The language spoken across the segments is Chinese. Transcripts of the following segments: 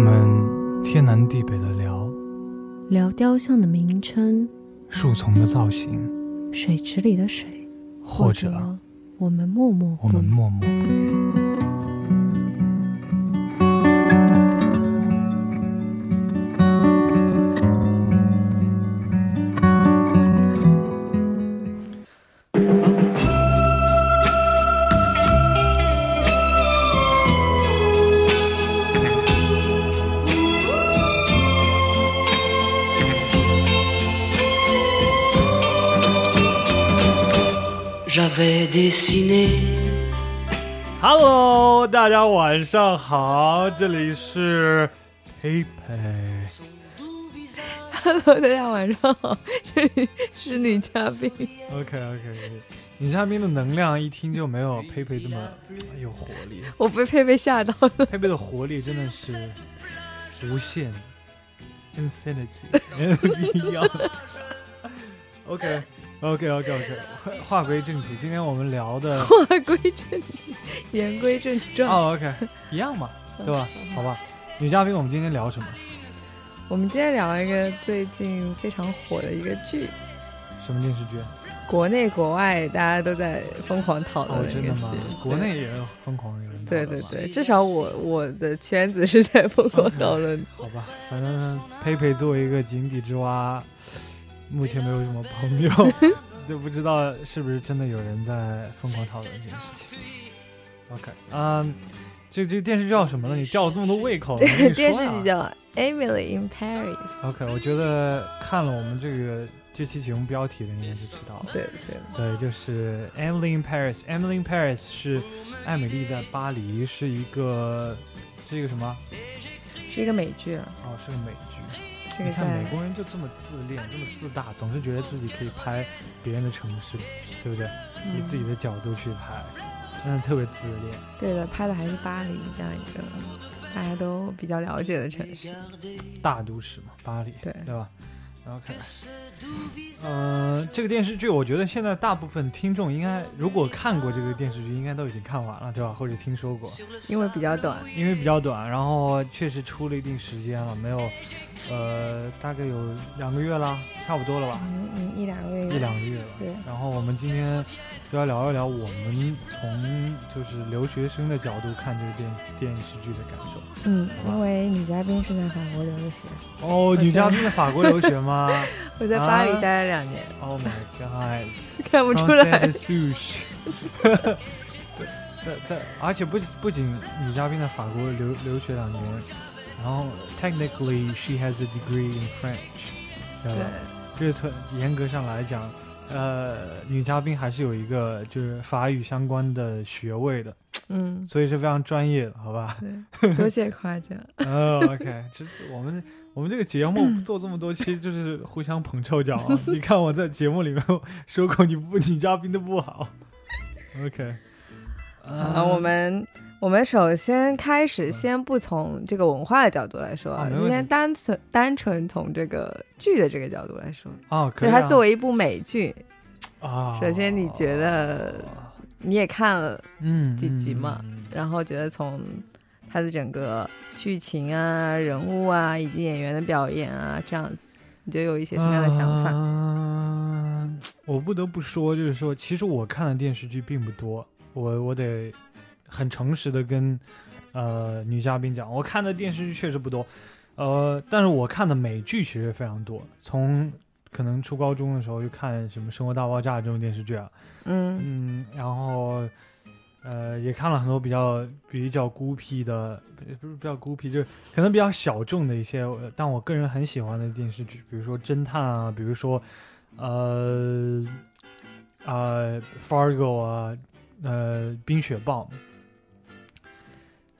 们天南地北的聊，聊雕像的名称，树丛的造型，水池里的水，或者我们默默我们默默不语。Hello，大家晚上好，这里是佩佩。Hello，大家晚上好，这里是女嘉宾。OK OK，女嘉宾的能量一听就没有佩佩这么有活力。我被佩佩吓到了。佩佩的活力真的是无限，infinity，一样。OK。OK OK OK，话归正题，今天我们聊的 话归正题，言归正传。哦，OK，一样嘛，对吧？好吧，女嘉宾，我们今天聊什么？我们今天聊一个最近非常火的一个剧。什么电视剧？国内国外大家都在疯狂讨论的一个剧。国内也有疯狂有人对对对，至少我我的圈子是在疯狂讨论。好吧，反正佩佩作为一个井底之蛙。目前没有什么朋友，就不知道是不是真的有人在疯狂讨论这件事情。OK，嗯，这这电视剧叫什么呢？你吊了这么多胃口，电视剧叫《Emily in Paris》。OK，我觉得看了我们这个这期节目标题的应该是知道了。对对对，就是《Emily in Paris》。《Emily in Paris》是艾米丽在巴黎，是一个是一个什么？是一个美剧。哦，是个美剧。你看美国人就这么自恋，这么自大，总是觉得自己可以拍别人的城市，对不对？以自己的角度去拍，真的特别自恋。对的，拍的还是巴黎这样一个大家都比较了解的城市，大都市嘛，巴黎，对对吧？OK，嗯，这个电视剧，我觉得现在大部分听众应该，如果看过这个电视剧，应该都已经看完了，对吧？或者听说过，因为比较短，因为比较短，然后确实出了一定时间了，没有，呃，大概有两个月了，差不多了吧？嗯嗯，一两个月，一两个月了。对。然后我们今天。就要聊一聊我们从就是留学生的角度看这个电电视剧的感受。嗯，因为女嘉宾是在法国留的学。哦，女嘉宾在法国留学吗？我在巴黎待了两年。Oh my god！看不出来。对对对，而且不不仅女嘉宾在法国留留学两年，然后 technically she has a degree in French。对。这从严格上来讲。呃，女嘉宾还是有一个就是法语相关的学位的，嗯，所以是非常专业的，好吧？对，多谢夸奖。哦，OK，其实我们我们这个节目做这么多期，就是互相捧臭脚。你看我在节目里面说过你不 女嘉宾的不好。OK，啊，我们我们首先开始，先不从这个文化的角度来说，就先单纯单纯从这个剧的这个角度来说。哦，就它作为一部美剧。啊，首先你觉得你也看了嗯几集嘛，然后觉得从它的整个剧情啊、人物啊以及演员的表演啊这样子，你就有一些什么样的想法？嗯，我不得不说，就是说，其实我看的电视剧并不多，我我得很诚实的跟呃女嘉宾讲，我看的电视剧确实不多，呃，但是我看的美剧其实非常多，从。可能初高中的时候就看什么《生活大爆炸》这种电视剧啊，嗯嗯，然后呃也看了很多比较比较孤僻的，不是比较孤僻，就是可能比较小众的一些，但我个人很喜欢的电视剧，比如说侦探啊，比如说呃呃《Fargo》啊，呃《冰雪暴》。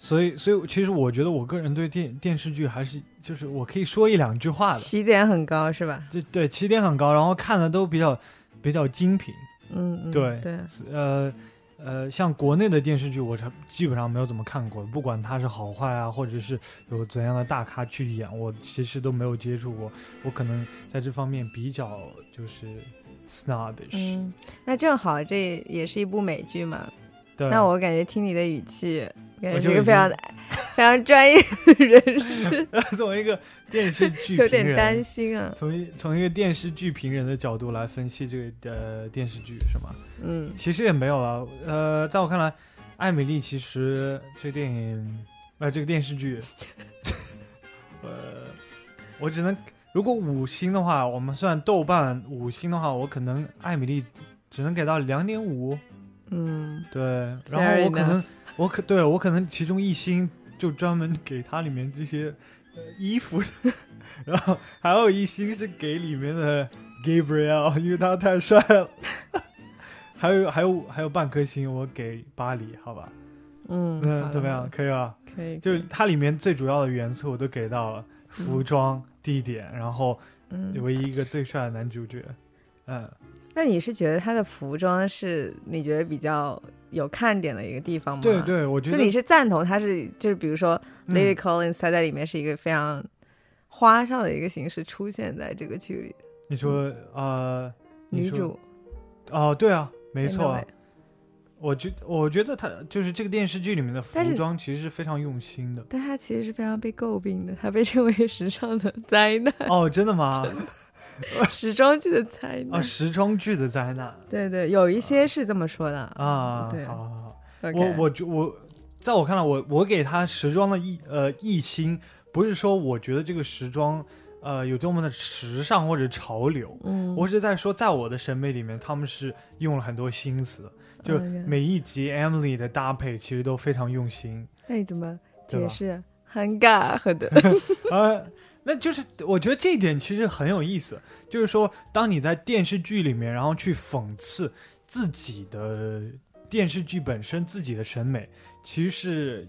所以，所以其实我觉得，我个人对电电视剧还是就是我可以说一两句话的，起点很高是吧？对对，起点很高，然后看的都比较比较精品。嗯，对对，呃呃，像国内的电视剧，我才基本上没有怎么看过，不管它是好坏啊，或者是有怎样的大咖去演，我其实都没有接触过。我可能在这方面比较就是 snobbish。嗯，那正好这也是一部美剧嘛。对。那我感觉听你的语气。感觉是一个非常非常专业的人士。从一个电视 剧有点担心啊。从一从一个电视剧评人的角度来分析这个呃电视剧是吗？嗯，其实也没有啊。呃，在我看来，艾米丽其实这电影呃这个电视剧，呃，我只能如果五星的话，我们算豆瓣五星的话，我可能艾米丽只能给到两点五。嗯，对，然后我可能，我可对我可能其中一星就专门给它里面这些呃衣服，然后还有一星是给里面的 Gabriel，因为他太帅了，还有还有还有半颗星我给巴黎，好吧？嗯，那怎么样？可以吧？可以，就是它里面最主要的元素我都给到了，服装、地点，然后唯一一个最帅的男主角，嗯。那你是觉得他的服装是你觉得比较有看点的一个地方吗？对对，我觉得就你是赞同他是就是比如说 Lady Collins 他在里面是一个非常花哨的一个形式出现在这个剧里。你说呃，女主哦，对啊，没错。我觉我觉得他就是这个电视剧里面的服装其实是非常用心的，但他其实是非常被诟病的，他被称为时尚的灾难。哦，真的吗？时装剧的灾难啊！时装剧的灾难，对对，有一些是这么说的啊。对，好好好，我我就我，在我看来，我我给他时装的一呃一星，不是说我觉得这个时装呃有多么的时尚或者潮流，嗯，我是在说，在我的审美里面，他们是用了很多心思，就每一集 Emily 的搭配其实都非常用心。那你怎么解释？很尬，很的啊。那就是我觉得这一点其实很有意思，就是说，当你在电视剧里面，然后去讽刺自己的电视剧本身自己的审美，其实是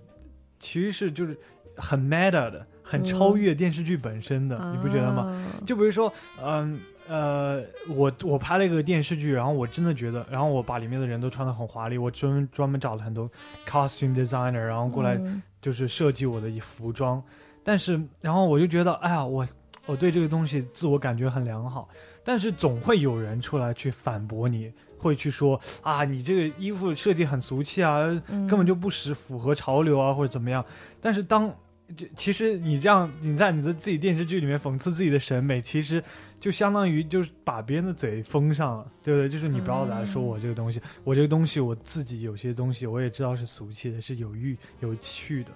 其实是就是很 meta 的，很超越电视剧本身的，你不觉得吗？就比如说，嗯呃，我我拍了一个电视剧，然后我真的觉得，然后我把里面的人都穿的很华丽，我专专门找了很多 costume designer，然后过来就是设计我的服装。但是，然后我就觉得，哎呀，我我对这个东西自我感觉很良好。但是总会有人出来去反驳你，会去说啊，你这个衣服设计很俗气啊，根本就不时符合潮流啊，或者怎么样。但是当这其实你这样你在你的自己电视剧里面讽刺自己的审美，其实就相当于就是把别人的嘴封上了，对不对？就是你不要来说我这个东西，我这个东西我自己有些东西我也知道是俗气的，是有欲有趣的。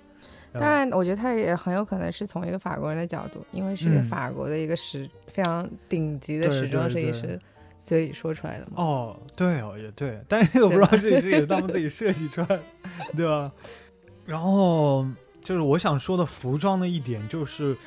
当然，我觉得他也很有可能是从一个法国人的角度，因为是一个法国的一个时非常顶级的时装设计师嘴里说出来的嘛。哦，对哦，也对，但是这个不知道设计师也是他们自己设计出来，对吧？然后就是我想说的服装的一点就是，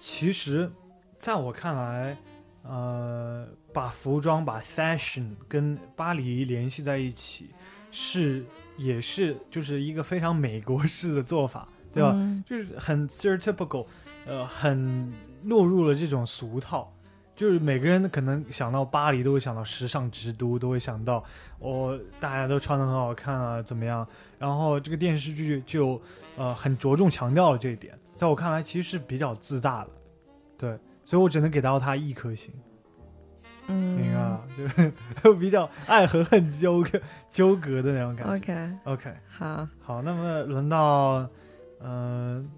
其实在我看来，呃，把服装把 fashion 跟巴黎联系在一起，是也是就是一个非常美国式的做法。对吧？就是很 stereotypical，呃，很落入了这种俗套。就是每个人可能想到巴黎，都会想到时尚之都，都会想到哦，大家都穿的很好看啊，怎么样？然后这个电视剧就呃很着重强调了这一点。在我看来，其实是比较自大的，对，所以我只能给到他一颗星。嗯，明白，就是 比较爱和恨纠葛纠葛的那种感觉。OK，OK，好，好，那么轮到。嗯，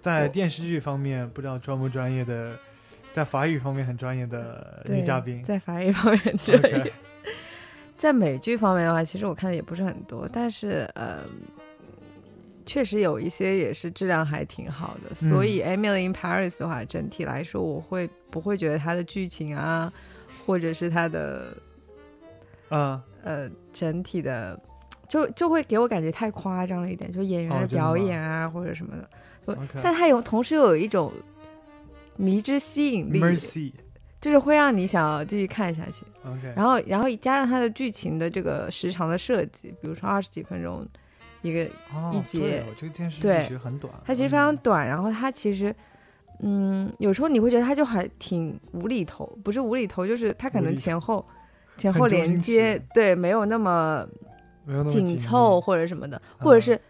在电视剧方面不知道专不专业的，在法语方面很专业的女嘉宾，在法语方面专业。在美剧方面的话，其实我看的也不是很多，但是呃，确实有一些也是质量还挺好的。所以《Emily in Paris》的话，整体来说，我会不会觉得它的剧情啊，或者是它的，嗯呃，整体的。就就会给我感觉太夸张了一点，就演员的表演啊或者什么的，但他有同时又有一种迷之吸引力，就是会让你想要继续看下去。然后然后加上他的剧情的这个时长的设计，比如说二十几分钟一个一节，这个电视剧其实很短，它其实非常短。然后它其实嗯，有时候你会觉得它就还挺无厘头，不是无厘头，就是它可能前后 前后连接，对，没有那么。紧凑或者什么的，或者是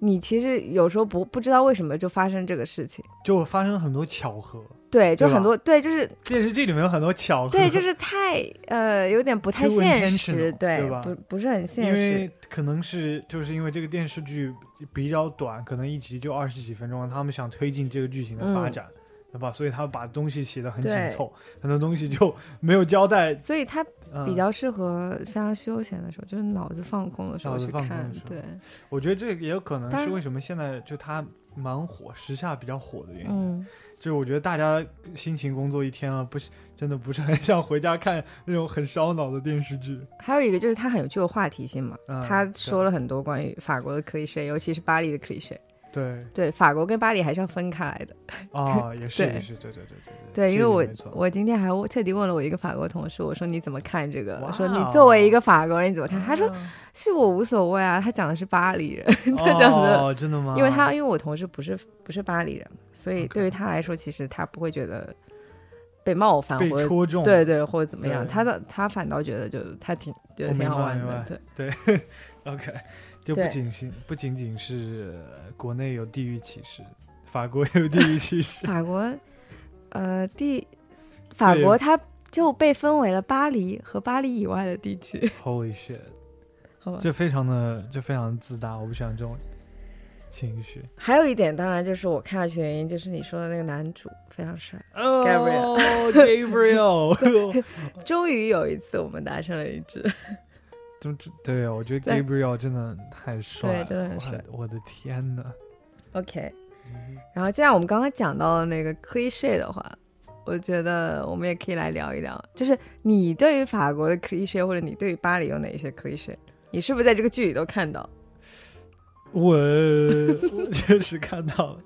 你其实有时候不不知道为什么就发生这个事情，就发生很多巧合。对，就很多对，就是电视剧里面有很多巧合。对，就是太呃，有点不太现实，对吧，不不是很现实。因为可能是就是因为这个电视剧比较短，可能一集就二十几分钟，他们想推进这个剧情的发展，对吧？所以他把东西写的很紧凑，很多东西就没有交代。所以它比较适合非常休闲的时候，就是脑子放空的时候去看。对，我觉得这也有可能是为什么现在就它蛮火，时下比较火的原因。嗯就是我觉得大家辛勤工作一天了，不是真的不是很想回家看那种很烧脑的电视剧。还有一个就是它很有具有话题性嘛，他说了很多关于法国的 cliché，尤其是巴黎的 cliché。对对，法国跟巴黎还是要分开来的。哦，也是也是，对对对对对。对，因为我我今天还特地问了我一个法国同事，我说你怎么看这个？我说你作为一个法国人你怎么看？他说是我无所谓啊，他讲的是巴黎人，他讲的真的吗？因为他因为我同事不是不是巴黎人，所以对于他来说，其实他不会觉得被冒犯或者戳中，对对，或者怎么样，他的他反倒觉得就他挺觉得挺好玩的，对对，OK。就不仅仅不仅仅是国内有地域歧视，法国有地域歧视。法国，呃，地法国它就被分为了巴黎和巴黎以外的地区。Holy shit！好吧，就非常的就非常自大，我不喜欢这种情绪。还有一点，当然就是我看下去的原因，就是你说的那个男主非常帅，Gabriel，Gabriel。终于有一次我们达成了一致。就对我觉得 Gabriel 真的太帅了，对，真的很帅。我的天呐 OK，然后既然我们刚刚讲到了那个 cliche 的话，我觉得我们也可以来聊一聊，就是你对于法国的 cliche，或者你对于巴黎有哪一些 cliche？你是不是在这个剧里都看到？我确实看到了，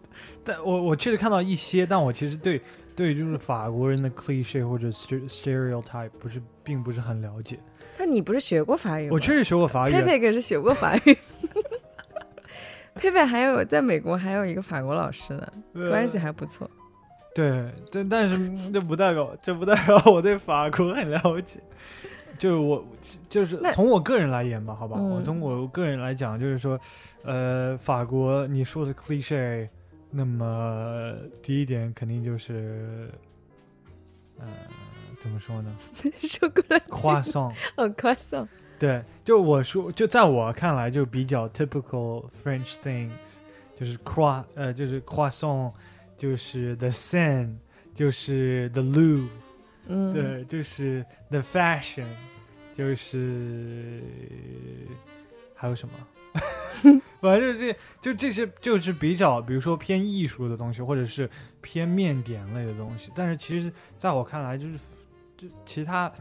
但我我确实看到一些，但我其实对对就是法国人的 cliche 或者 stereotype 不是并不是很了解。但你不是学过法语吗？我确实学过法语。佩佩可是学过法语。佩佩还有在美国还有一个法国老师呢，关系还不错。对，但但是这不代表这不代表我对法国很了解。就是我就是从我个人来言吧，好吧，我从我个人来讲，就是说，呃，法国你说的 cliche，那么第一点肯定就是，呃。怎么说呢？说过来，夸送 哦，夸送。对，就我说，就在我看来，就比较 typical French things，就是夸呃，就是夸送，就是 the Seine，就是 the Louvre，嗯，对，就是 the fashion，就是还有什么？反正就是这就这些，就是比较，比如说偏艺术的东西，或者是偏面点类的东西。但是其实在我看来，就是就。其他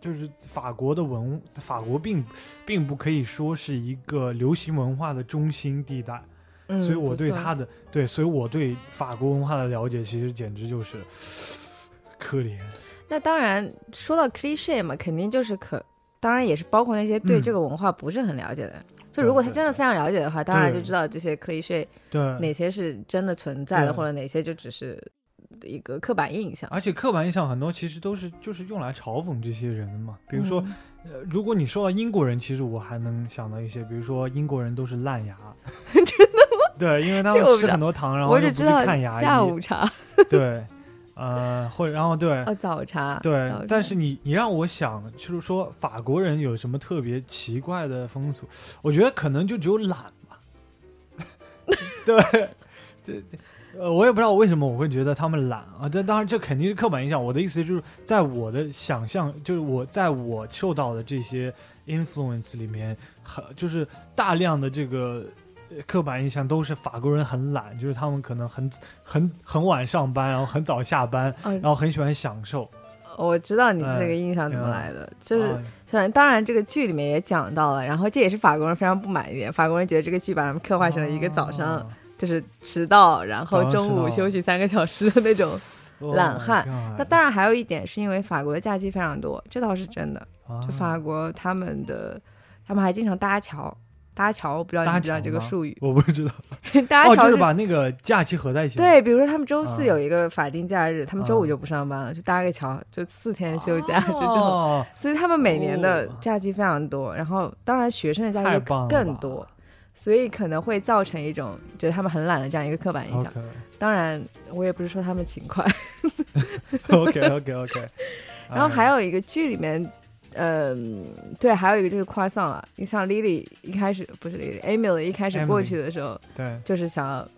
就是法国的文，法国并并不可以说是一个流行文化的中心地带，嗯所以我对他的对，所以我对法国文化的了解其实简直就是可怜。那当然说到 cliche 嘛，肯定就是可，当然也是包括那些对这个文化不是很了解的。就如果他真的非常了解的话，当然就知道这些 cliche 对哪些是真的存在的，或者哪些就只是。一个刻板印象，而且刻板印象很多其实都是就是用来嘲讽这些人的嘛。比如说，呃，如果你说到英国人，其实我还能想到一些，比如说英国人都是烂牙，真的吗？对，因为他们吃很多糖，然后我只知道看牙下午茶，对，呃，或者然后对，哦，早茶，对。但是你你让我想，就是说法国人有什么特别奇怪的风俗？我觉得可能就只有懒吧。对，对对。呃，我也不知道为什么我会觉得他们懒啊，但当然这肯定是刻板印象。我的意思就是在我的想象，就是我在我受到的这些 influence 里面，很就是大量的这个刻板印象都是法国人很懒，就是他们可能很很很晚上班，然后很早下班，然后很喜欢享受。我知道你这个印象怎么来的，就是虽然当然这个剧里面也讲到了，然后这也是法国人非常不满意，法国人觉得这个剧把他们刻画成了一个早上。就是迟到，然后中午休息三个小时的那种懒汉。那当然还有一点，是因为法国的假期非常多，这倒是真的。就法国他们的，他们还经常搭桥，搭桥，我不知道你知道这个术语？我不知道。搭桥就是把那个假期合在一起。对，比如说他们周四有一个法定假日，他们周五就不上班了，就搭个桥，就四天休假，就这种。所以他们每年的假期非常多，然后当然学生的假期更多。所以可能会造成一种觉得他们很懒的这样一个刻板印象。当然，我也不是说他们勤快。OK OK OK。然后还有一个剧里面嗯，对，还有一个就是 croissant 了。你像 Lily 一开始不是 Lily，Emily 一开始过去的时候，对，就是想要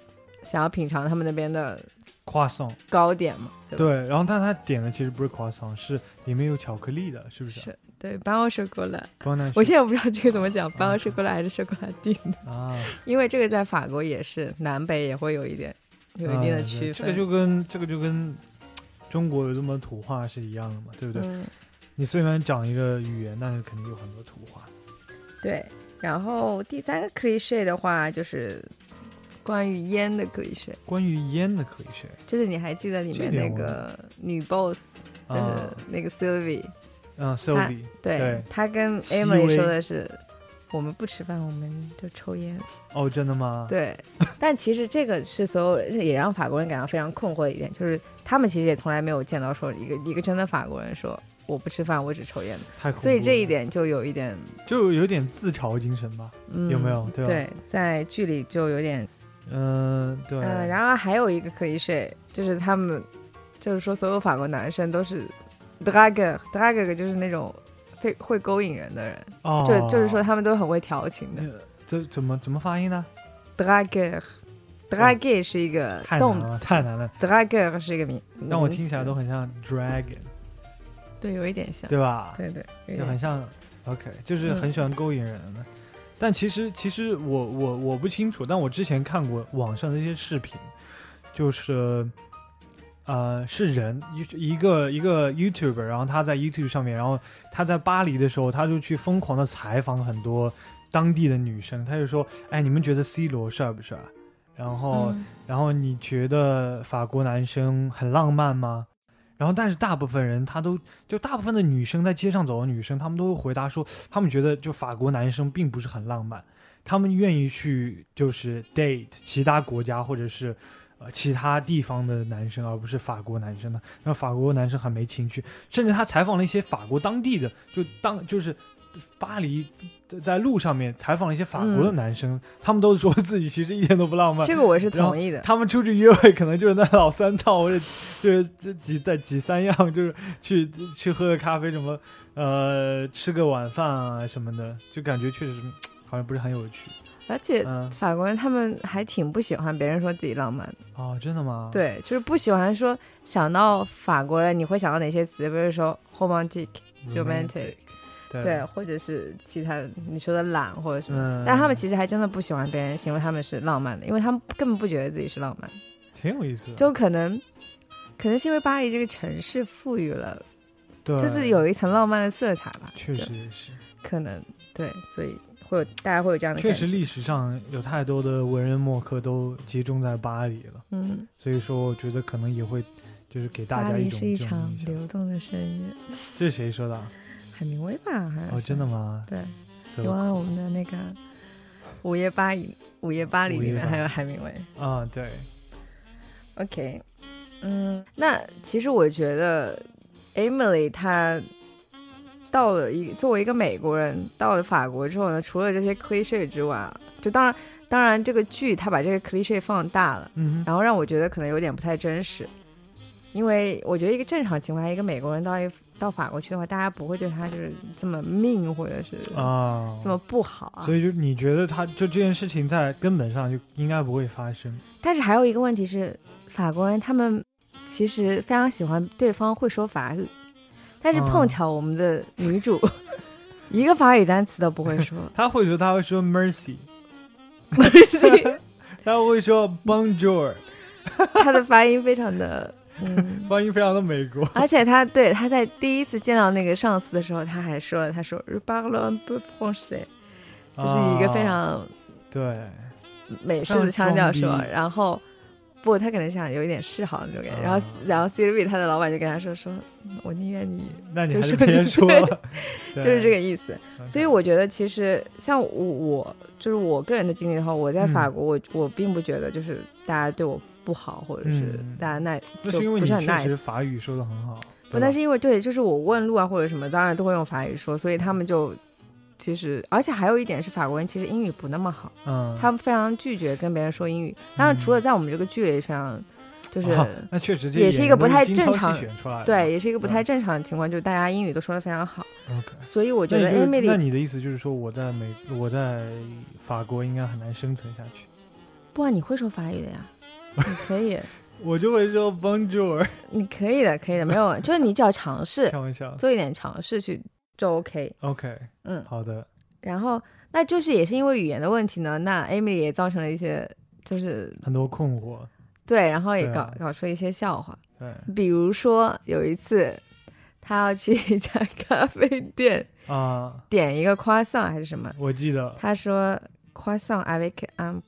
想要品尝他们那边的 croissant 糕点嘛。对，然后但他点的其实不是 croissant，是里面有巧克力的，是不是？是，对，班奥雪过来。我现在不知道这个怎么讲，班奥雪过来还是雪过来定的啊？因为这个在法国也是南北也会有一点有一定的区分。这个就跟这个就跟中国有这么土话是一样的嘛，对不对？你虽然讲一个语言，但是肯定有很多土话。对，然后第三个 cliche 的话就是关于烟的 cliche。关于烟的 cliche，就是你还记得里面那个女 boss，就是那个 Sylvie，嗯，Sylvie，对，她跟 Emily 说的是，我们不吃饭，我们就抽烟。哦，真的吗？对，但其实这个是所有也让法国人感到非常困惑的一点，就是他们其实也从来没有见到说一个一个真的法国人说。我不吃饭，我只抽烟。所以这一点就有一点，就有点自嘲精神吧？嗯有没有？对，对在剧里就有点，嗯，对。嗯，然后还有一个可以睡，就是他们，就是说所有法国男生都是 drag，drag 就是那种会会勾引人的人，哦就就是说他们都很会调情的。这怎么怎么发音呢？drag，drag 是一个动词，太难了。drag 是一个名，让我听起来都很像 dragon。对，有一点像，对吧？对对，就很像。OK，就是很喜欢勾引人的。但其实，其实我我我不清楚。但我之前看过网上的一些视频，就是呃，是人一一个一个 YouTuber，然后他在 YouTube 上面，然后他在巴黎的时候，他就去疯狂的采访很多当地的女生。他就说：“哎，你们觉得 C 罗帅不帅？然后，然后你觉得法国男生很浪漫吗？”然后，但是大部分人他都就大部分的女生在街上走的女生，她们都会回答说，她们觉得就法国男生并不是很浪漫，他们愿意去就是 date 其他国家或者是呃其他地方的男生，而不是法国男生的。那法国男生很没情趣，甚至他采访了一些法国当地的，就当就是。巴黎在路上面采访了一些法国的男生，他们都说自己其实一点都不浪漫。这个我是同意的。他们出去约会可能就是那老三套，或者就是这几在几三样，就是去去喝个咖啡什么，呃，吃个晚饭啊什么的，就感觉确实好像不是很有趣。而且法国人他们还挺不喜欢别人说自己浪漫的。哦，真的吗？对，就是不喜欢说想到法国人你会想到哪些词？比如说 romantic、romantic。对，或者是其他你说的懒或者什么，但他们其实还真的不喜欢别人形容他们是浪漫的，因为他们根本不觉得自己是浪漫。挺有意思的。就可能，可能是因为巴黎这个城市赋予了，对，就是有一层浪漫的色彩吧。确实也是。可能对，所以会有大家会有这样的。确实，历史上有太多的文人墨客都集中在巴黎了。嗯。所以说，我觉得可能也会就是给大家一种。巴黎是一场流动的深渊。这是谁说的？海明威吧，还是哦，真的吗？对，因为我们的那个《午夜巴黎》《午夜巴黎》里面还有海明威啊，对。OK，嗯，那其实我觉得 Emily 她到了一作为一个美国人到了法国之后呢，除了这些 cliche 之外，就当然当然这个剧他把这个 cliche 放大了，嗯，然后让我觉得可能有点不太真实。因为我觉得一个正常情况下，一个美国人到一到法国去的话，大家不会对他就是这么命或者是啊这么不好啊。所以就你觉得他就这件事情在根本上就应该不会发生。但是还有一个问题是，法国人他们其实非常喜欢对方会说法语，但是碰巧我们的女主一个法语单词都不会说。他会说他会说 mercy，mercy，他会说 bonjour，他的发音非常的。嗯，发音非常的美国，而且他对他在第一次见到那个上司的时候，他还说了，他说 r e p a r l e un peu français”，就是一个非常对。美式的腔调说，然后不，他可能想有一点示好那种感觉，然后然后 c v 他的老板就跟他说说，我宁愿你，那你还是别说，就是这个意思。所以我觉得其实像我我就是我个人的经历的话，我在法国，我我并不觉得就是大家对我。不好，或者是大家那就不是很 nice。其实法语说的很好，不，那是因为对，就是我问路啊或者什么，当然都会用法语说，所以他们就其实，而且还有一点是法国人其实英语不那么好，嗯，他们非常拒绝跟别人说英语。当然，除了在我们这个剧里非常就是 那确实也是一个不太正常，对，也是一个不太正常的情况，就是大家英语都说的非常好。OK，所以我觉得 Emily，那你的意思就是说我在美我在法国应该很难生存下去？不啊，你会说法语的呀，你可以。我就会说 Bonjour。你可以的，可以的，没有，就是你只要尝试，开玩笑，做一点尝试去就 OK。OK，嗯，好的。然后，那就是也是因为语言的问题呢，那 Amy 也造成了一些就是很多困惑。对，然后也搞搞出一些笑话。对，比如说有一次，他要去一家咖啡店啊，点一个 croissant 还是什么？我记得他说 croissant avec un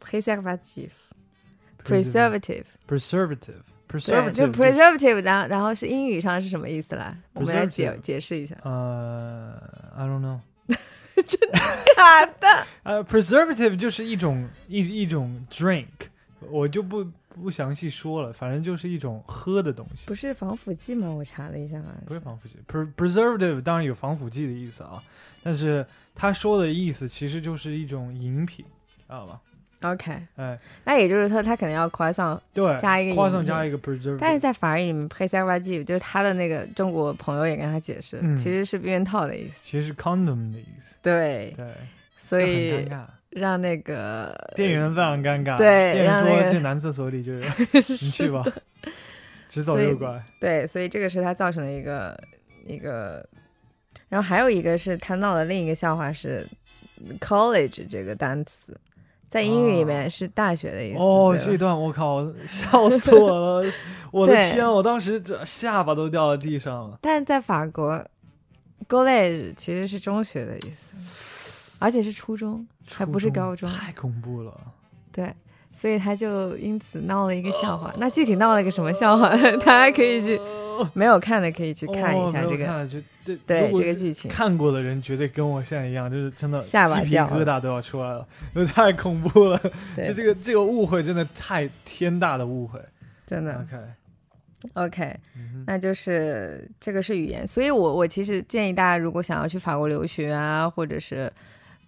preservative，preservative，preservative，就 preservative，然后然后是英语上是什么意思啦？我们来解解释一下。呃，I don't know。真的假的？呃，preservative 就是一种一一种 drink，我就不不详细说了，反正就是一种喝的东西。不是防腐剂吗？我查了一下，不是防腐剂。preservative 当然有防腐剂的意思啊，但是他说的意思其实就是一种饮品，知道吧？OK，哎，那也就是说，他可能要夸上对加一个夸上加一个 preservative，但是在法语里面 preservative 就是他的那个中国朋友也跟他解释，其实是避孕套的意思，其实是 condom 的意思。对对，所以让那个店员非常尴尬。对，店员说这男厕所里就有，你去吧，直走右拐。对，所以这个是他造成的一个一个，然后还有一个是他闹的另一个笑话是 college 这个单词。在英语里面是大学的意思。哦，这段我靠，笑死我了！我的天，我当时这下巴都掉到地上了。但在法国，college 其实是中学的意思，而且是初中，还不是高中。太恐怖了。对，所以他就因此闹了一个笑话。那具体闹了一个什么笑话？大家可以去。没有看的可以去看一下这个，对对这个剧情。看过的人绝对跟我现在一样，就是真的鸡皮疙瘩都要出来了，因太恐怖了。就这个这个误会真的太天大的误会，真的。OK OK，那就是这个是语言，所以我我其实建议大家，如果想要去法国留学啊，或者是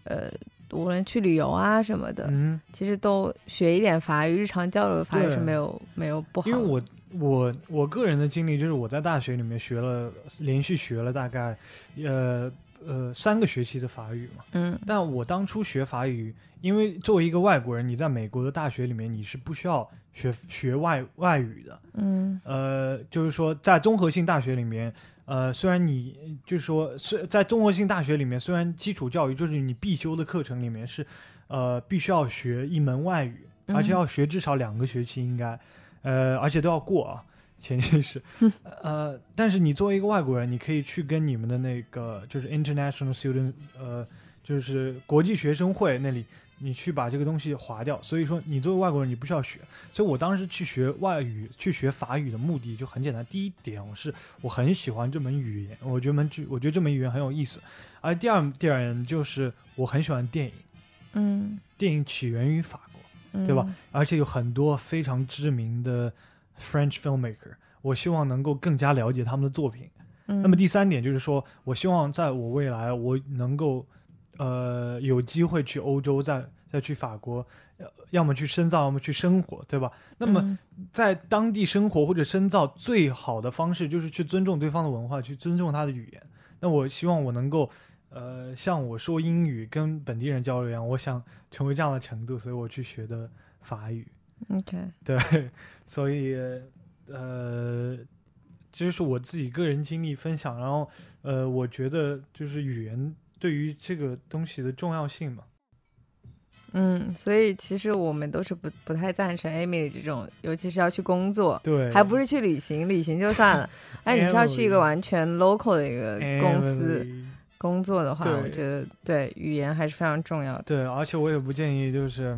呃无论去旅游啊什么的，嗯，其实都学一点法语，日常交流的法语是没有没有不好。因为我。我我个人的经历就是我在大学里面学了连续学了大概呃呃三个学期的法语嘛，嗯，但我当初学法语，因为作为一个外国人，你在美国的大学里面你是不需要学学外外语的，嗯，呃，就是说在综合性大学里面，呃，虽然你就是说是在综合性大学里面，虽然基础教育就是你必修的课程里面是呃必须要学一门外语，而且要学至少两个学期应该。呃，而且都要过啊，前提是，呃，但是你作为一个外国人，你可以去跟你们的那个就是 international student，呃，就是国际学生会那里，你去把这个东西划掉。所以说，你作为外国人，你不需要学。所以我当时去学外语，去学法语的目的就很简单。第一点，我是我很喜欢这门语言，我觉得门就我觉得这门语言很有意思。而第二点就是我很喜欢电影，嗯，电影起源于法。对吧？而且有很多非常知名的 French filmmaker，我希望能够更加了解他们的作品。那么第三点就是说，我希望在我未来我能够呃有机会去欧洲，再再去法国，要么去深造，要么去生活，对吧？那么在当地生活或者深造最好的方式就是去尊重对方的文化，去尊重他的语言。那我希望我能够。呃，像我说英语跟本地人交流一样，我想成为这样的程度，所以我去学的法语。OK，对，所以呃，这就是我自己个人经历分享。然后呃，我觉得就是语言对于这个东西的重要性嘛。嗯，所以其实我们都是不不太赞成 Amy 这种，尤其是要去工作，对，还不是去旅行，旅行就算了，哎，你是要去一个完全 local 的一个公司。工作的话，我觉得对语言还是非常重要的。对，而且我也不建议就是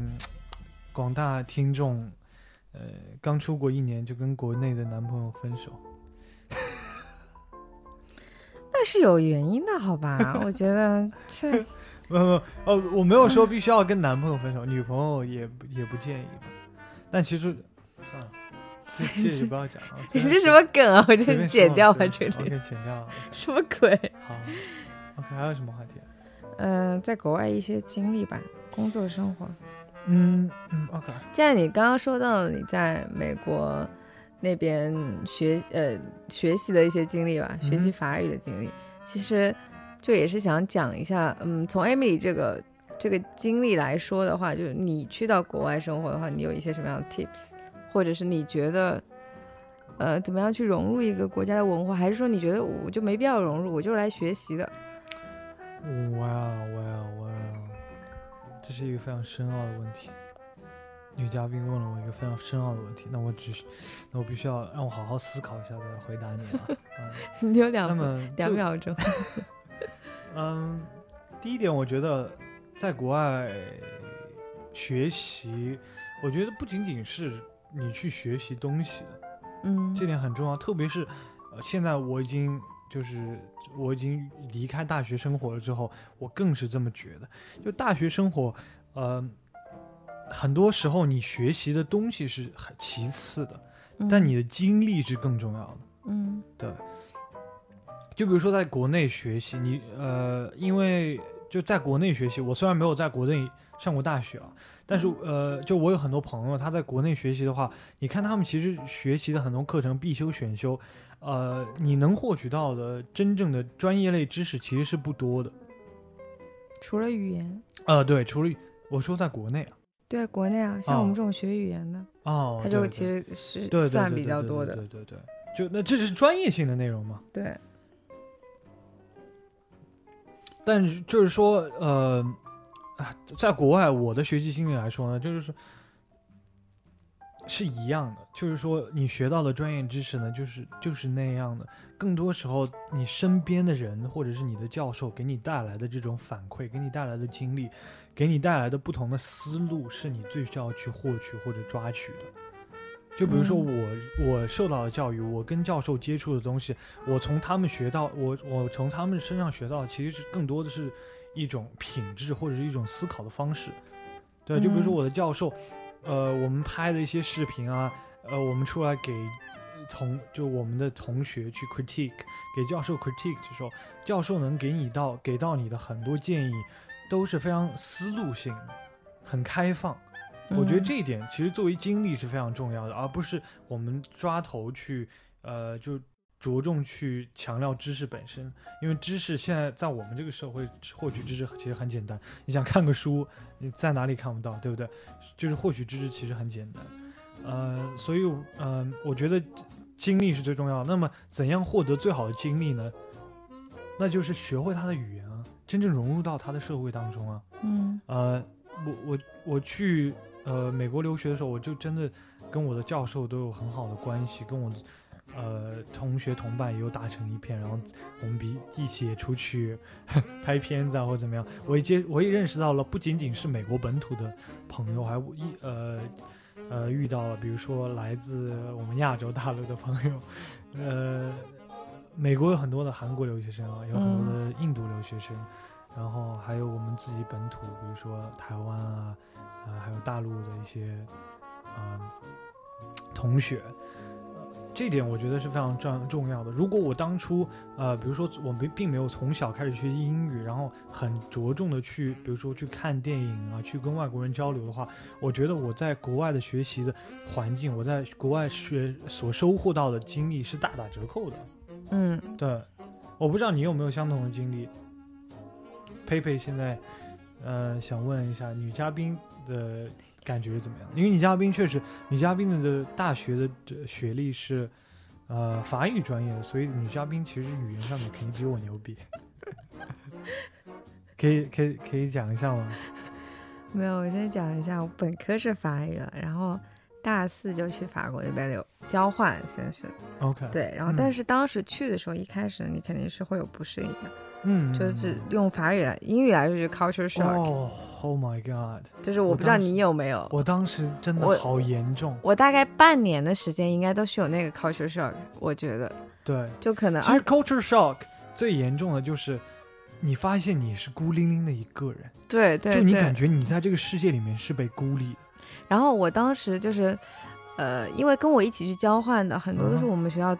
广大听众，呃，刚出国一年就跟国内的男朋友分手。那是有原因的，好吧？我觉得 这不不哦，我没有说必须要跟男朋友分手，女朋友也也不建议吧。但其实算了，这这不要讲了。你这什么梗啊？我就剪掉吧这里。OK，剪掉了。什么鬼？好。OK，还有什么话题？嗯，在国外一些经历吧，工作生活。嗯嗯，OK。既然你刚刚说到了你在美国，那边学呃学习的一些经历吧，学习法语的经历，其实就也是想讲一下，嗯，从 Emily 这个这个经历来说的话，就是你去到国外生活的话，你有一些什么样的 tips，或者是你觉得呃怎么样去融入一个国家的文化，还是说你觉得我就没必要融入，我就是来学习的？哇哇哇！这是一个非常深奥的问题。女嘉宾问了我一个非常深奥的问题，那我只，那我必须要让我好好思考一下再回答你啊。你有两分两秒钟。嗯，第一点，我觉得在国外学习，我觉得不仅仅是你去学习东西的，嗯，这点很重要。特别是，呃，现在我已经就是我已经离开大学生活了之后，我更是这么觉得。就大学生活，呃。很多时候，你学习的东西是很其次的，但你的经历是更重要的。嗯，对。就比如说，在国内学习，你呃，因为就在国内学习，我虽然没有在国内上过大学啊，但是呃，就我有很多朋友，他在国内学习的话，你看他们其实学习的很多课程必修、选修，呃，你能获取到的真正的专业类知识其实是不多的。除了语言？呃，对，除了我说在国内啊。对国内啊，像我们这种学语言的，哦，他就其实是算比较多的，对对对，就那这是专业性的内容嘛？对。但是就是说，呃，啊，在国外我的学习经历来说呢，就是说是一样的，就是说你学到的专业知识呢，就是就是那样的。更多时候，你身边的人或者是你的教授给你带来的这种反馈，给你带来的经历。给你带来的不同的思路，是你最需要去获取或者抓取的。就比如说我，我受到的教育，我跟教授接触的东西，我从他们学到，我我从他们身上学到，其实是更多的是一种品质或者是一种思考的方式。对，就比如说我的教授，呃，我们拍的一些视频啊，呃，我们出来给同就我们的同学去 critique，给教授 critique 的时候，教授能给你到给到你的很多建议。都是非常思路性的，很开放。我觉得这一点其实作为经历是非常重要的，而不是我们抓头去，呃，就着重去强调知识本身。因为知识现在在我们这个社会获取知识其实很简单，你想看个书，你在哪里看不到，对不对？就是获取知识其实很简单。呃，所以，嗯，我觉得经历是最重要的。那么，怎样获得最好的经历呢？那就是学会他的语言啊。真正融入到他的社会当中啊，嗯，呃，我我我去呃美国留学的时候，我就真的跟我的教授都有很好的关系，跟我呃同学同伴也有打成一片，然后我们比一起也出去拍片子啊或者怎么样，我也接我也认识到了不仅仅是美国本土的朋友，还一呃呃遇到了比如说来自我们亚洲大陆的朋友，呃。美国有很多的韩国留学生啊，有很多的印度留学生，然后还有我们自己本土，比如说台湾啊，啊，还有大陆的一些啊同学，这点我觉得是非常重重要的。如果我当初呃，比如说我们并没有从小开始学习英语，然后很着重的去，比如说去看电影啊，去跟外国人交流的话，我觉得我在国外的学习的环境，我在国外学所收获到的经历是大打折扣的。嗯，对，我不知道你有没有相同的经历。佩佩现在，呃，想问一下女嘉宾的感觉是怎么样？因为女嘉宾确实，女嘉宾的这大学的这学历是，呃，法语专业的，所以女嘉宾其实语言上面肯定比我牛逼。可以，可以，可以讲一下吗？没有，我先讲一下，我本科是法语的，然后。大四就去法国那边留交换，先是 OK 对，然后但是当时去的时候，一开始你肯定是会有不适应的，嗯，就是用法语来英语来说就是 culture shock。哦，Oh my god！就是我不知道你有没有，我当时真的好严重。我大概半年的时间应该都是有那个 culture shock，我觉得对，就可能其实 culture shock 最严重的就是你发现你是孤零零的一个人，对对，就你感觉你在这个世界里面是被孤立。然后我当时就是，呃，因为跟我一起去交换的很多都是我们学校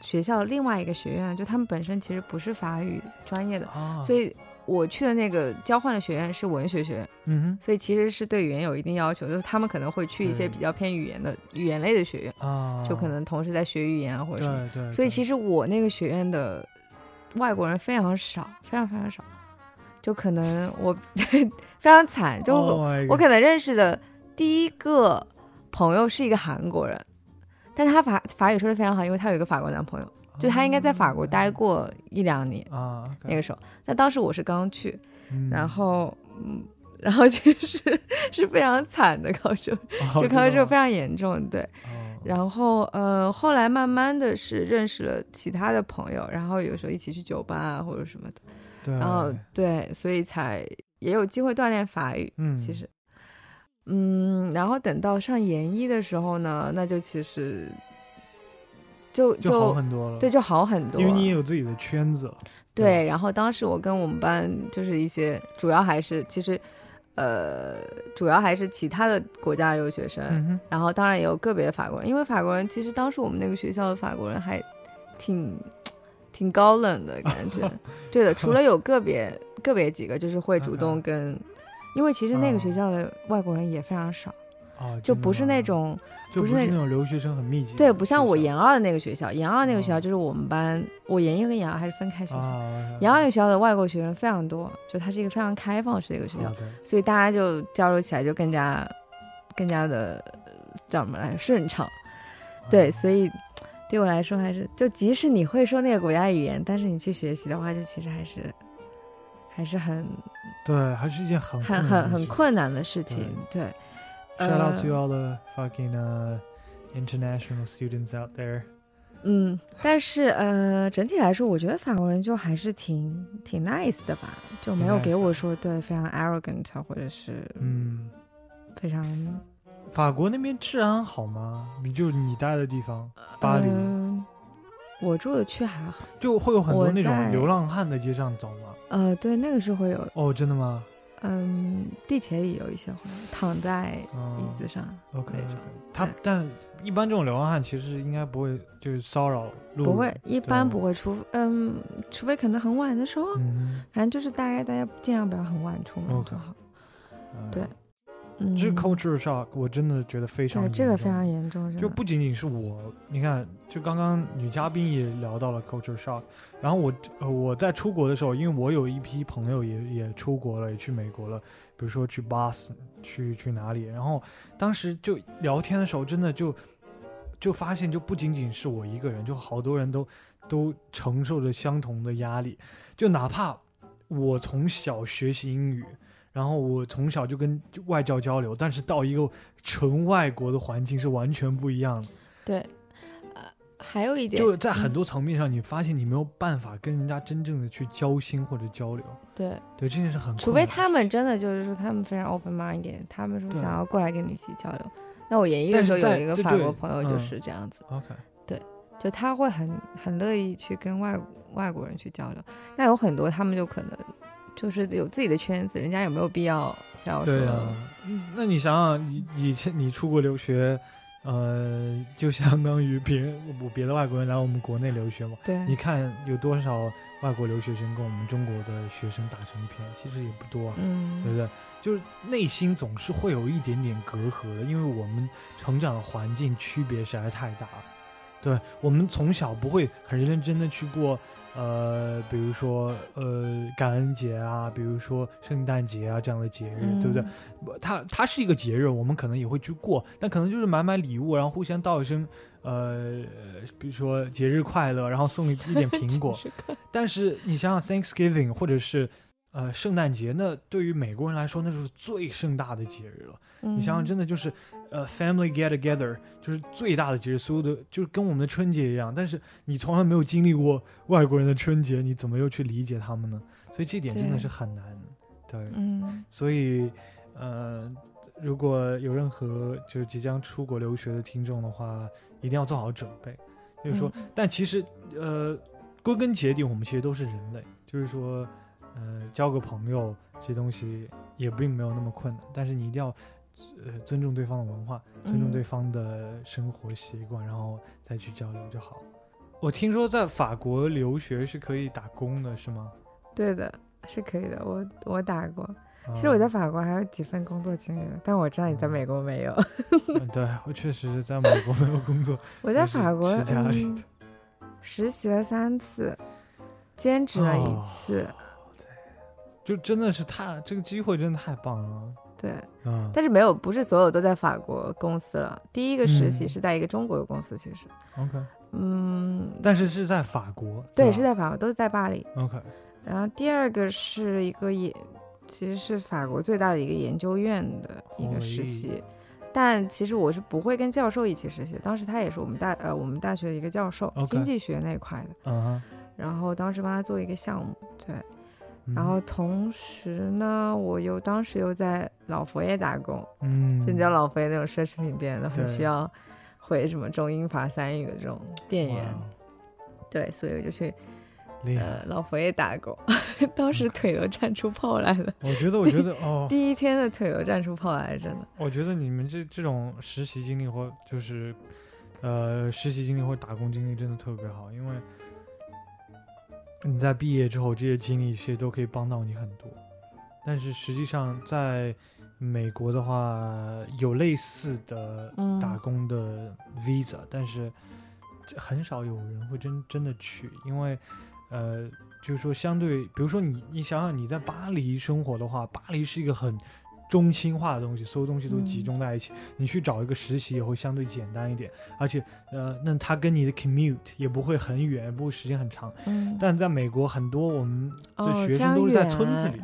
学校另外一个学院，就他们本身其实不是法语专业的，所以我去的那个交换的学院是文学学院，嗯哼，所以其实是对语言有一定要求，就是他们可能会去一些比较偏语言的语言类的学院啊，就可能同时在学语言啊或者什么。对对。所以其实我那个学院的外国人非常少，非常非常少，就可能我 非常惨，就我可能认识的第一个朋友是一个韩国人，但他法法语说的非常好，因为他有一个法国男朋友。就他应该在法国待过一两年啊，那个时候，但当时我是刚去，然后嗯，然后其实是非常惨的考试，就考试非常严重，对，然后呃，后来慢慢的是认识了其他的朋友，然后有时候一起去酒吧啊或者什么的，对，然后对，所以才也有机会锻炼法语，嗯，其实，嗯，然后等到上研一的时候呢，那就其实。就就好很多了，对，就好很多，因为你也有自己的圈子了。对，然后当时我跟我们班就是一些，主要还是其实，呃，主要还是其他的国家的留学生，然后当然也有个别的法国人，因为法国人其实当时我们那个学校的法国人还挺挺高冷的感觉。对的，除了有个别个别几个就是会主动跟，因为其实那个学校的外国人也非常少。就不是那种，不是那种留学生很密集。对，不像我研二的那个学校，研二那个学校就是我们班，我研一跟研二还是分开学校。研二那个学校的外国学生非常多，就它是一个非常开放式的一个学校，所以大家就交流起来就更加更加的叫什么来顺畅。对，所以对我来说还是，就即使你会说那个国家语言，但是你去学习的话，就其实还是还是很对，还是一件很很很很困难的事情。对。Shout out to all the fucking uh international students out there。嗯，但是呃，整体来说，我觉得法国人就还是挺挺 nice 的吧，就没有给我说对非常 arrogant 或者是嗯非常。法国那边治安好吗？你就你待的地方，巴黎。我住的区还好，就会有很多那种流浪汉在街上走吗？呃，对，那个是会有。哦，真的吗？嗯，地铁里有一些会躺在椅子上。OK，他但一般这种流浪汉其实应该不会就是骚扰路不会，一般不会，除嗯，除非可能很晚的时候，反正就是大概大家尽量不要很晚出门就好。对。这 culture shock 我真的觉得非常对，这个非常严重，就不仅仅是我，你看，就刚刚女嘉宾也聊到了 culture shock，然后我我在出国的时候，因为我有一批朋友也也出国了，也去美国了，比如说去 Boston，去去哪里，然后当时就聊天的时候，真的就就发现，就不仅仅是我一个人，就好多人都都承受着相同的压力，就哪怕我从小学习英语。然后我从小就跟外教交流，但是到一个纯外国的环境是完全不一样的。对，呃，还有一点，就在很多层面上，你发现你没有办法跟人家真正的去交心或者交流。对，对，这件事很。除非他们真的就是说，他们非常 open mind，他们说想要过来跟你一起交流。那我研一的时候有一个法国朋友就是这样子。OK。对，就他会很很乐意去跟外外国人去交流。那有很多他们就可能。就是有自己的圈子，人家有没有必要要说？对啊，那你想想，你以前你出国留学，呃，就相当于别人我别的外国人来我们国内留学嘛。对，你看有多少外国留学生跟我们中国的学生打成一片，其实也不多啊，嗯，对不对？就是内心总是会有一点点隔阂的，因为我们成长的环境区别实在太大了。对我们从小不会很认真的去过。呃，比如说呃，感恩节啊，比如说圣诞节啊这样的节日，对不对？它它是一个节日，我们可能也会去过，但可能就是买买礼物，然后互相道一声呃，比如说节日快乐，然后送一一点 苹果。但是你想想，Thanksgiving 或者是。呃，圣诞节那对于美国人来说，那就是最盛大的节日了。你想想，真的就是，呃，family get together，就是最大的节日，所有的就是跟我们的春节一样。但是你从来没有经历过外国人的春节，你怎么又去理解他们呢？所以这点真的是很难。对，嗯。所以，呃，如果有任何就是即将出国留学的听众的话，一定要做好准备。就是说，但其实，呃，归根结底，我们其实都是人类，就是说。呃，交个朋友这些东西也并没有那么困难，但是你一定要，呃，尊重对方的文化，尊重对方的生活习惯，然后再去交流就好。我听说在法国留学是可以打工的，是吗？对的，是可以的。我我打过，其实我在法国还有几份工作经历，但我知道你在美国没有。对我确实在美国没有工作。我在法国实习了三次，兼职了一次。就真的是太这个机会真的太棒了。对，嗯，但是没有，不是所有都在法国公司了。第一个实习是在一个中国的公司，其实。OK。嗯。但是是在法国。对，是在法国，都是在巴黎。OK。然后第二个是一个也，其实是法国最大的一个研究院的一个实习，但其实我是不会跟教授一起实习。当时他也是我们大呃我们大学的一个教授，经济学那块的。嗯然后当时帮他做一个项目，对。然后同时呢，我又当时又在老佛爷打工，嗯，就你知道老佛爷那种奢侈品店，都很需要会什么中英法三语的这种店员，对，所以我就去呃老佛爷打工，当时腿都站出泡来了。我觉得，我觉得 哦，第一天的腿都站出泡来了，真的。我觉得你们这这种实习经历或就是呃实习经历或打工经历真的特别好，因为。你在毕业之后，这些经历其实都可以帮到你很多。但是实际上，在美国的话，有类似的打工的 visa，但是很少有人会真真的去，因为呃，就是说相对，比如说你你想想你在巴黎生活的话，巴黎是一个很。中心化的东西，所有东西都集中在一起。你去找一个实习也会相对简单一点，而且，呃，那它跟你的 commute 也不会很远，不会时间很长。嗯。但在美国，很多我们的学生都是在村子里，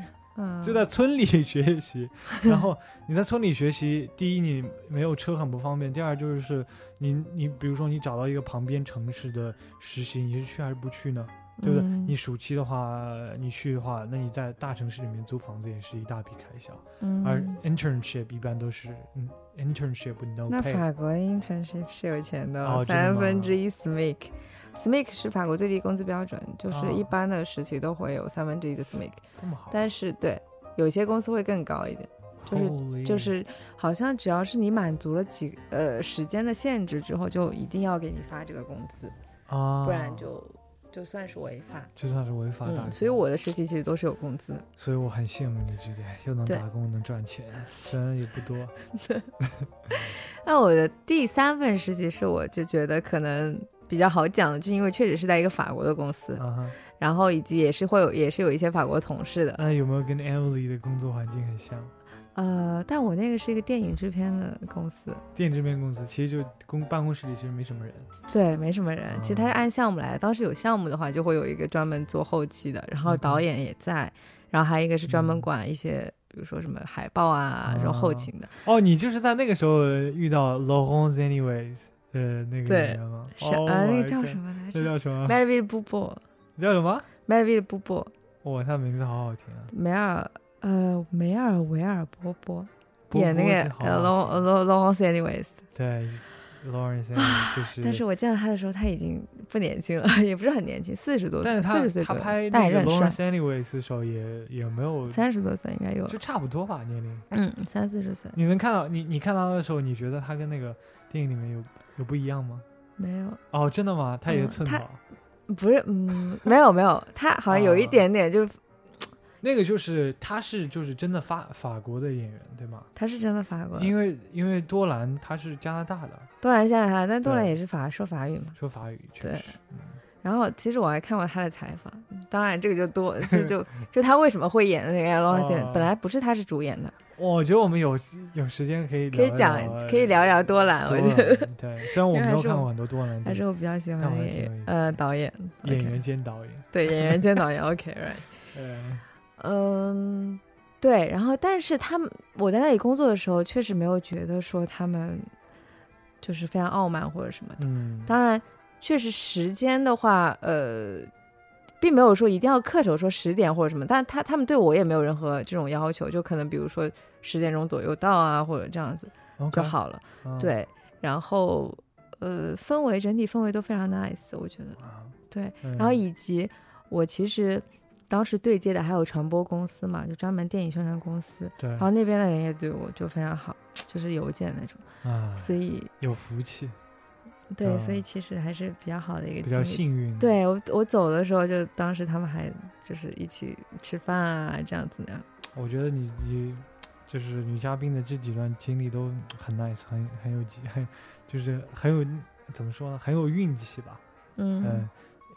就在村里学习。然后你在村里学习，第一你没有车很不方便，第二就是你你比如说你找到一个旁边城市的实习，你是去还是不去呢？对不对？你暑期的话，你去的话，那你在大城市里面租房子也是一大笔开销。嗯，而 internship 一般都是，嗯，internship no pay。那法国 internship 是有钱的，哦三分之一 smic，smic 是法国最低工资标准，就是一般的实习都会有三分之一的 smic。这么好。但是对，有些公司会更高一点，就是就是好像只要是你满足了几呃时间的限制之后，就一定要给你发这个工资，啊，不然就。就算是违法，就算是违法打，所以我的实习其实都是有工资。所以我很羡慕你这点，又能打工能赚钱，虽然也不多。那我的第三份实习是，我就觉得可能比较好讲的，就因为确实是在一个法国的公司，然后以及也是会有，也是有一些法国同事的。那有没有跟 Emily 的工作环境很像？呃，但我那个是一个电影制片的公司，电影制片公司其实就公办公室里其实没什么人，对，没什么人。其实它是按项目来的，当时有项目的话，就会有一个专门做后期的，然后导演也在，然后还有一个是专门管一些，比如说什么海报啊这种后勤的。哦，你就是在那个时候遇到 Laurence Anyways 的那个人吗？是啊，那个叫什么来着？那叫什么 m a r y v i l l e b u b o 叫什么 m a r y v i l l e b u b o 哇，他名字好好听啊，梅尔。呃，梅尔维尔波波演那个呃，Long anyways，对，Lawrence 就是。但是我见到他的时候，他已经不年轻了，也不是很年轻，四十多岁，四十岁左右。但也认识。Lawrence anyways 的时候也也没有三十多岁，应该有，就差不多吧年龄。嗯，三四十岁。你能看到你你看到他的时候，你觉得他跟那个电影里面有有不一样吗？没有。哦，真的吗？他也是寸头。不是，嗯，没有没有，他好像有一点点就是。那个就是他是就是真的法法国的演员对吗？他是真的法国，因为因为多兰他是加拿大的，多兰加拿大，但多兰也是法说法语嘛，说法语对。然后其实我还看过他的采访，当然这个就多就 就就他为什么会演那个《龙王本来不是他是主演的。我觉得我们有有时间可以可以讲可以聊聊多兰，我觉得对，虽然我没有看过很多多兰，但是我比较喜欢呃导演演员兼导演，对演员兼导演，OK right，嗯。嗯，对，然后但是他们我在那里工作的时候，确实没有觉得说他们就是非常傲慢或者什么的。嗯，当然，确实时间的话，呃，并没有说一定要恪守说十点或者什么，但他他们对我也没有任何这种要求，就可能比如说十点钟左右到啊，或者这样子就好了。对，然后呃，氛围整体氛围都非常 nice，我觉得。对，然后以及我其实。当时对接的还有传播公司嘛，就专门电影宣传公司。对。然后那边的人也对我就非常好，就是邮件那种。啊。所以有福气。对，所以其实还是比较好的一个比较幸运。对我我走的时候，就当时他们还就是一起吃饭啊，这样子的。我觉得你你就是女嘉宾的这几段经历都很 nice，很很有很就是很有怎么说呢，很有运气吧。嗯。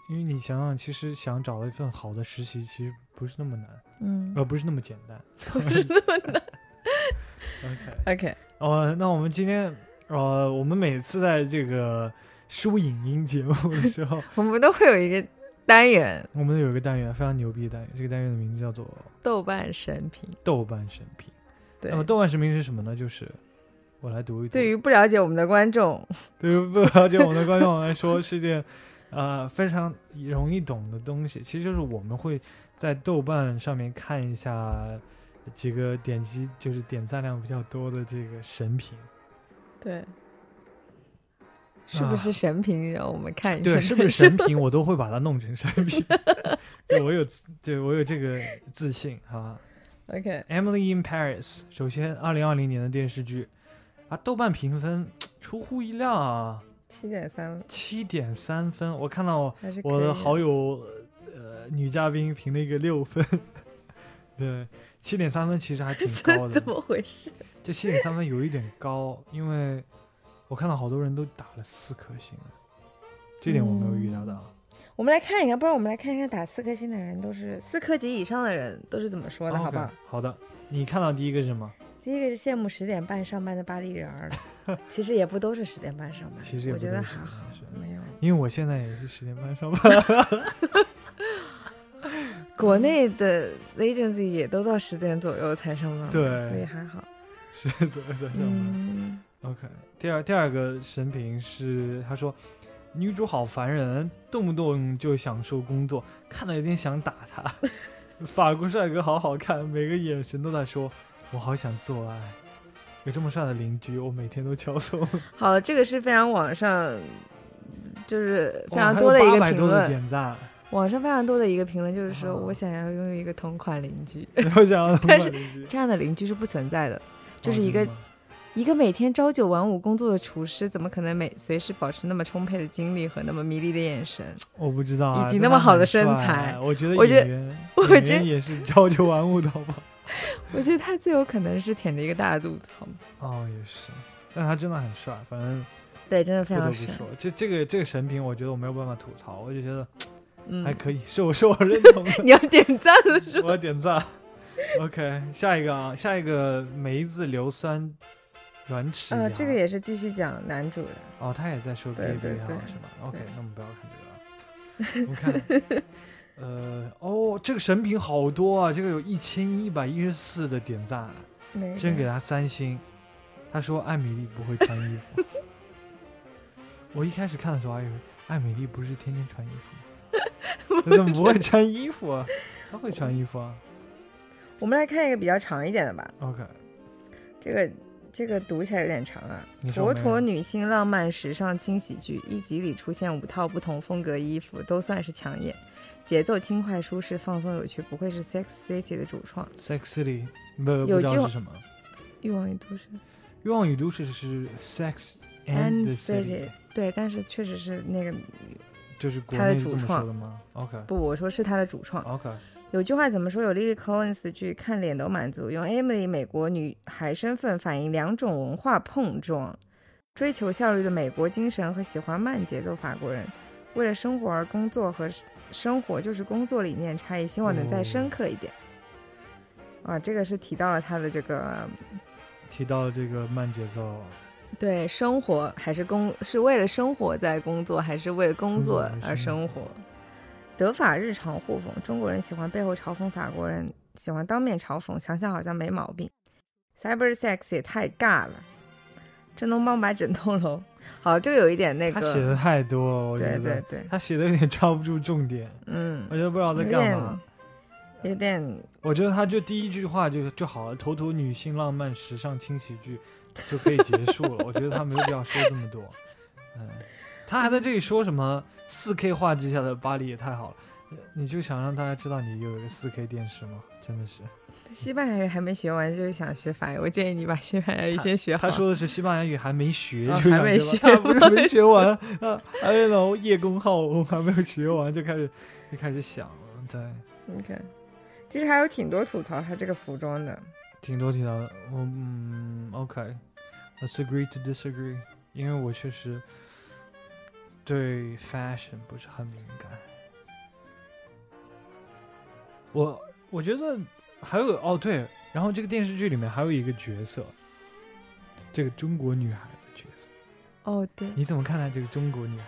因为你想想，其实想找一份好的实习，其实不是那么难，嗯，而不是那么简单，不是那么难。OK OK，哦，那我们今天，呃，我们每次在这个输影音节目的时候，我们都会有一个单元，我们有一个单元非常牛逼的单元，这个单元的名字叫做豆瓣神评。豆瓣神评，对。那么豆瓣神评是什么呢？就是我来读一读。对于不了解我们的观众，对于不了解我们的观众来说，是件。呃，非常容易懂的东西，其实就是我们会在豆瓣上面看一下几个点击就是点赞量比较多的这个神评。对，是不是神评？让我们看一下。对，是不是神评？我都会把它弄成神评 对。我有，对我有这个自信哈。OK，Emily in Paris，首先，二零二零年的电视剧啊，豆瓣评分出乎意料啊。七点三，七点三分。我看到我的好友，呃，女嘉宾评了一个六分。对，七点三分其实还挺 高的。怎么回事？这七点三分有一点高，因为我看到好多人都打了四颗星这点我没有预料到。我们来看一看，不然我们来看一看打四颗星的人都是四颗级以上的人都是怎么说的，好吧？好的，你看到第一个是什么？第一个是羡慕十点半上班的巴黎人儿，其实也不都是十点半上班，其实我觉得还好，没有，因为我现在也是十点半上班。国内的 agency 也都到十点左右才上班，对，所以还好，十点左右才上班。OK，第二第二个神评是他说女主好烦人，动不动就享受工作，看到有点想打她。法国帅哥好好看，每个眼神都在说。我好想做爱，有这么帅的邻居，我每天都敲钟。好，这个是非常网上，就是非常多的一个评论。点赞。网上非常多的一个评论就是说，我想要拥有一个同款邻居。我想要，但是这样的邻居是不存在的，就是一个一个每天朝九晚五工作的厨师，怎么可能每随时保持那么充沛的精力和那么迷离的眼神？我不知道，以及那么好的身材。我觉得，我觉得，我觉得也是朝九晚五的，好不好？我觉得他最有可能是舔着一个大肚子，好吗？哦，也是，但他真的很帅，反正对，真的非常帅。这这个这个神评，我觉得我没有办法吐槽，我就觉得还可以，是我是我认同的。你要点赞了是吧？我要点赞。OK，下一个啊，下一个梅子硫酸软齿。呃，这个也是继续讲男主人。哦，他也在说 gay 对是吧？OK，那我们不要看这个，我们看。呃哦，这个神评好多啊！这个有一千一百一十四的点赞，真给他三星。他说艾米丽不会穿衣服。我一开始看的时候还以为艾米丽不是天天穿衣服吗？怎么不会穿衣服啊？她会穿衣服啊。我们来看一个比较长一点的吧。OK，这个这个读起来有点长啊。妥妥女性浪漫时尚轻喜剧，一集里出现五套不同风格衣服，都算是抢眼。节奏轻快、舒适、放松、有趣，不愧是 Sex City 的主创。Sex City 不不知道是什么？欲望与都市。欲望与都市是 Sex and City。对，但是确实是那个，就是他的主创的吗？OK。不，我说是他的主创。OK。有句话怎么说？有 Lily Collins 剧看脸都满足，用 Emily 美国女孩身份反映两种文化碰撞，追求效率的美国精神和喜欢慢节奏法国人，为了生活而工作和。生活就是工作理念差异，希望能再深刻一点。啊，这个是提到了他的这个，提到了这个慢节奏。对，生活还是工，是为了生活在工作，还是为工作而生活？德法日常互讽，中国人喜欢背后嘲讽法国人，喜欢当面嘲讽，想想好像没毛病。Cyber sex 也太尬了，真能帮把整栋楼。好，这个有一点那个，他写的太多了，我觉得，对对对，他写的有点 抓不住重点，嗯，我觉得不知道在干嘛，有点，我觉得他就第一句话就就好了，妥妥女性浪漫时尚轻喜剧就可以结束了，我觉得他没有必要说这么多，嗯，他还在这里说什么四 K 画质下的巴黎也太好了，你就想让大家知道你有一个四 K 电视吗？真的是。西班牙语还没学完，就是想学法语。我建议你把西班牙语先学好。他说的是西班牙语还没学，还没学，不是没学完啊？还有呢，叶公好我还没有学完就开始就开始想了。对，你看，其实还有挺多吐槽他这个服装的，挺多挺多的。我嗯，OK，Let's agree to disagree，因为我确实对 fashion 不是很敏感。我我觉得还有哦对，然后这个电视剧里面还有一个角色，这个中国女孩的角色。哦对，你怎么看待这个中国女孩？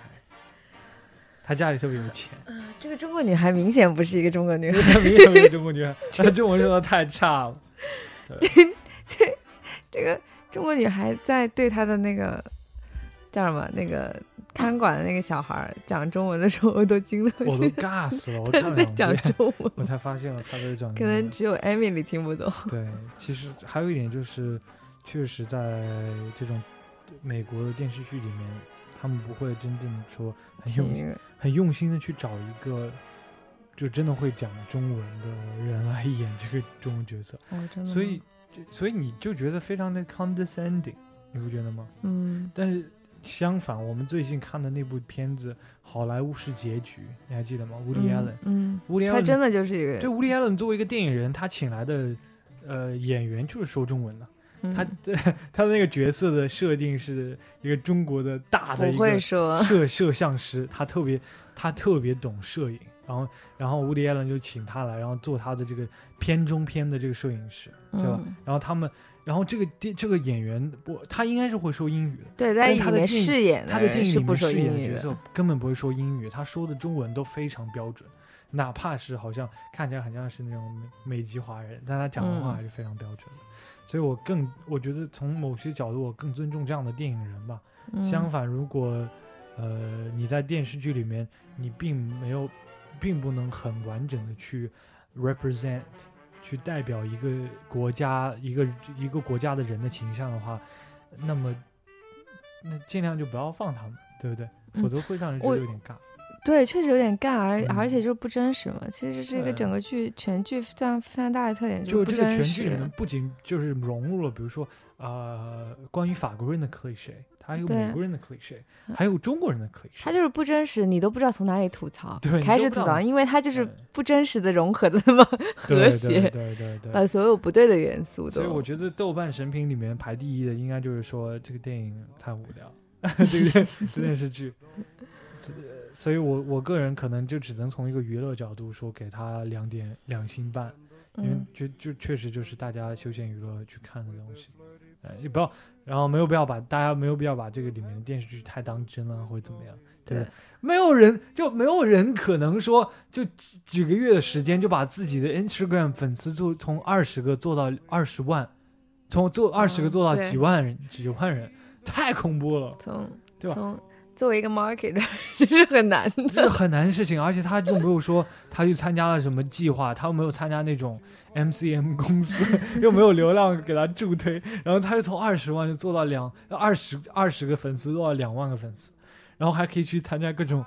她家里特别有钱。嗯，这个中国女孩明显不是一个中国女孩，她明显不是中国女孩，她中文说的太差了。这这个中国女孩在对她的那个叫什么那个。看管的那个小孩讲中文的时候，我都惊了，我都尬死了。他是在讲中文，我才发现了他在讲。可能只有 Emily 听不懂。对，其实还有一点就是，确实在这种美国的电视剧里面，他们不会真正说很用心、很用心的去找一个就真的会讲中文的人来演这个中文角色。哦，真的。所以，所以你就觉得非常的 condescending，你不觉得吗？嗯。但是。相反，我们最近看的那部片子《好莱坞式结局》，你还记得吗？乌迪·艾伦，嗯，乌迪·艾伦，他真的就是一个对乌迪·艾伦作为一个电影人，他请来的呃演员就是说中文的。他的 他的那个角色的设定是一个中国的大的一个摄摄像师，他特别他特别懂摄影，然后然后乌迪·艾伦就请他来，然后做他的这个片中片的这个摄影师，对吧？然后他们。然后这个电这个演员不，他应该是会说英语的。对，在里面饰演他的电影里面饰演的角色根本不会说英语，他说的中文都非常标准，哪怕是好像看起来很像是那种美美籍华人，但他讲的话还是非常标准的。所以我更我觉得从某些角度，我更尊重这样的电影人吧。相反，如果呃你在电视剧里面你并没有，并不能很完整的去 represent。去代表一个国家、一个一个国家的人的形象的话，那么那尽量就不要放他们，对不对？否则会让人觉得有点尬。对，确实有点尬，而而且就是不真实嘛。其实这个整个剧全剧非常非常大的特点就是这个全剧里面不仅就是融入了，比如说呃，关于法国人的 cliché。还有美国人的 cliché，还有中国人的 cliché，他就是不真实，你都不知道从哪里吐槽，对，开始吐槽，因为他就是不真实的融合的那么和谐，对对对，把所有不对的元素都。所以我觉得豆瓣神评里面排第一的，应该就是说这个电影太无聊，这个电视剧。所以我我个人可能就只能从一个娱乐角度说，给他两点两星半，因为就就确实就是大家休闲娱乐去看的东西，呃，也不要。然后没有必要把大家没有必要把这个里面的电视剧太当真了，或者怎么样？对，没有人就没有人可能说就几个月的时间就把自己的 Instagram 粉丝做从二十个做到二十万，从做二十个做到几万人几万人，太恐怖了。从对吧？作为一个 marketer，这是很难的，这是很难的事情。而且他就没有说他去参加了什么计划，他又没有参加那种 MCM 公司，又没有流量给他助推，然后他就从二十万就做到两二十二十个粉丝做到两万个粉丝，然后还可以去参加各种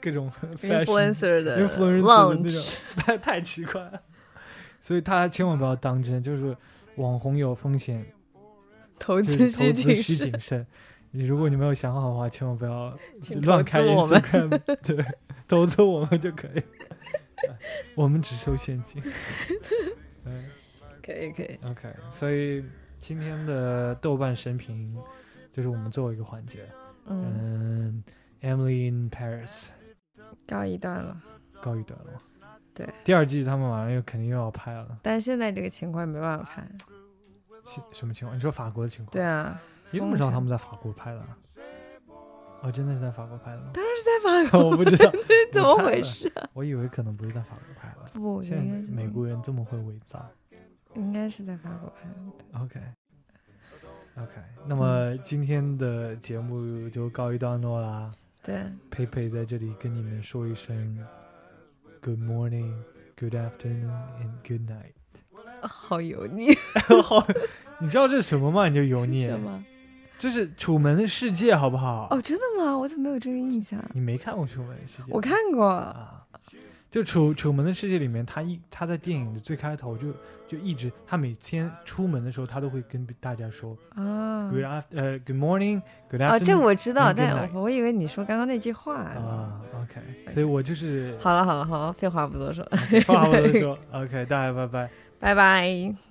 各种 influencer 的 influencer 的那种，太太奇怪了。所以他千万不要当真，就是网红有风险，投资需谨慎。你如果你没有想好的话，千万不要乱开 Instagram，对，投资我们就可以，我们只收现金。嗯，可以可以。OK，所以今天的豆瓣神评就是我们最后一个环节。嗯，Emily in Paris，告一段了。告一段了。对。第二季他们马上又肯定又要拍了。但是现在这个情况没办法拍。什么情况？你说法国的情况？对啊。你怎么知道他们在法国拍的？哦，真的是在法国拍的吗？当然是在法国，我不知道 怎么回事。我以为可能不是在法国拍的。不，现在美国人这么会伪造。应该是在法国拍的。OK，OK，那么今天的节目就告一段落啦。对。佩佩在这里跟你们说一声 Good morning, Good afternoon, and Good night。好油腻，好，你知道这是什么吗？你就油腻什么？这是《楚门的世界》，好不好？哦，真的吗？我怎么没有这个印象？你没看过《楚门的世界》？我看过啊。就《楚楚门的世界》里面，他一他在电影的最开头就就一直，他每天出门的时候，他都会跟大家说啊，Good after，呃，Good morning，Good afternoon。啊，这我知道，但我以为你说刚刚那句话啊。OK，所以我就是好了好了好了，废话不多说，废话不多说。OK，大家拜拜，拜拜。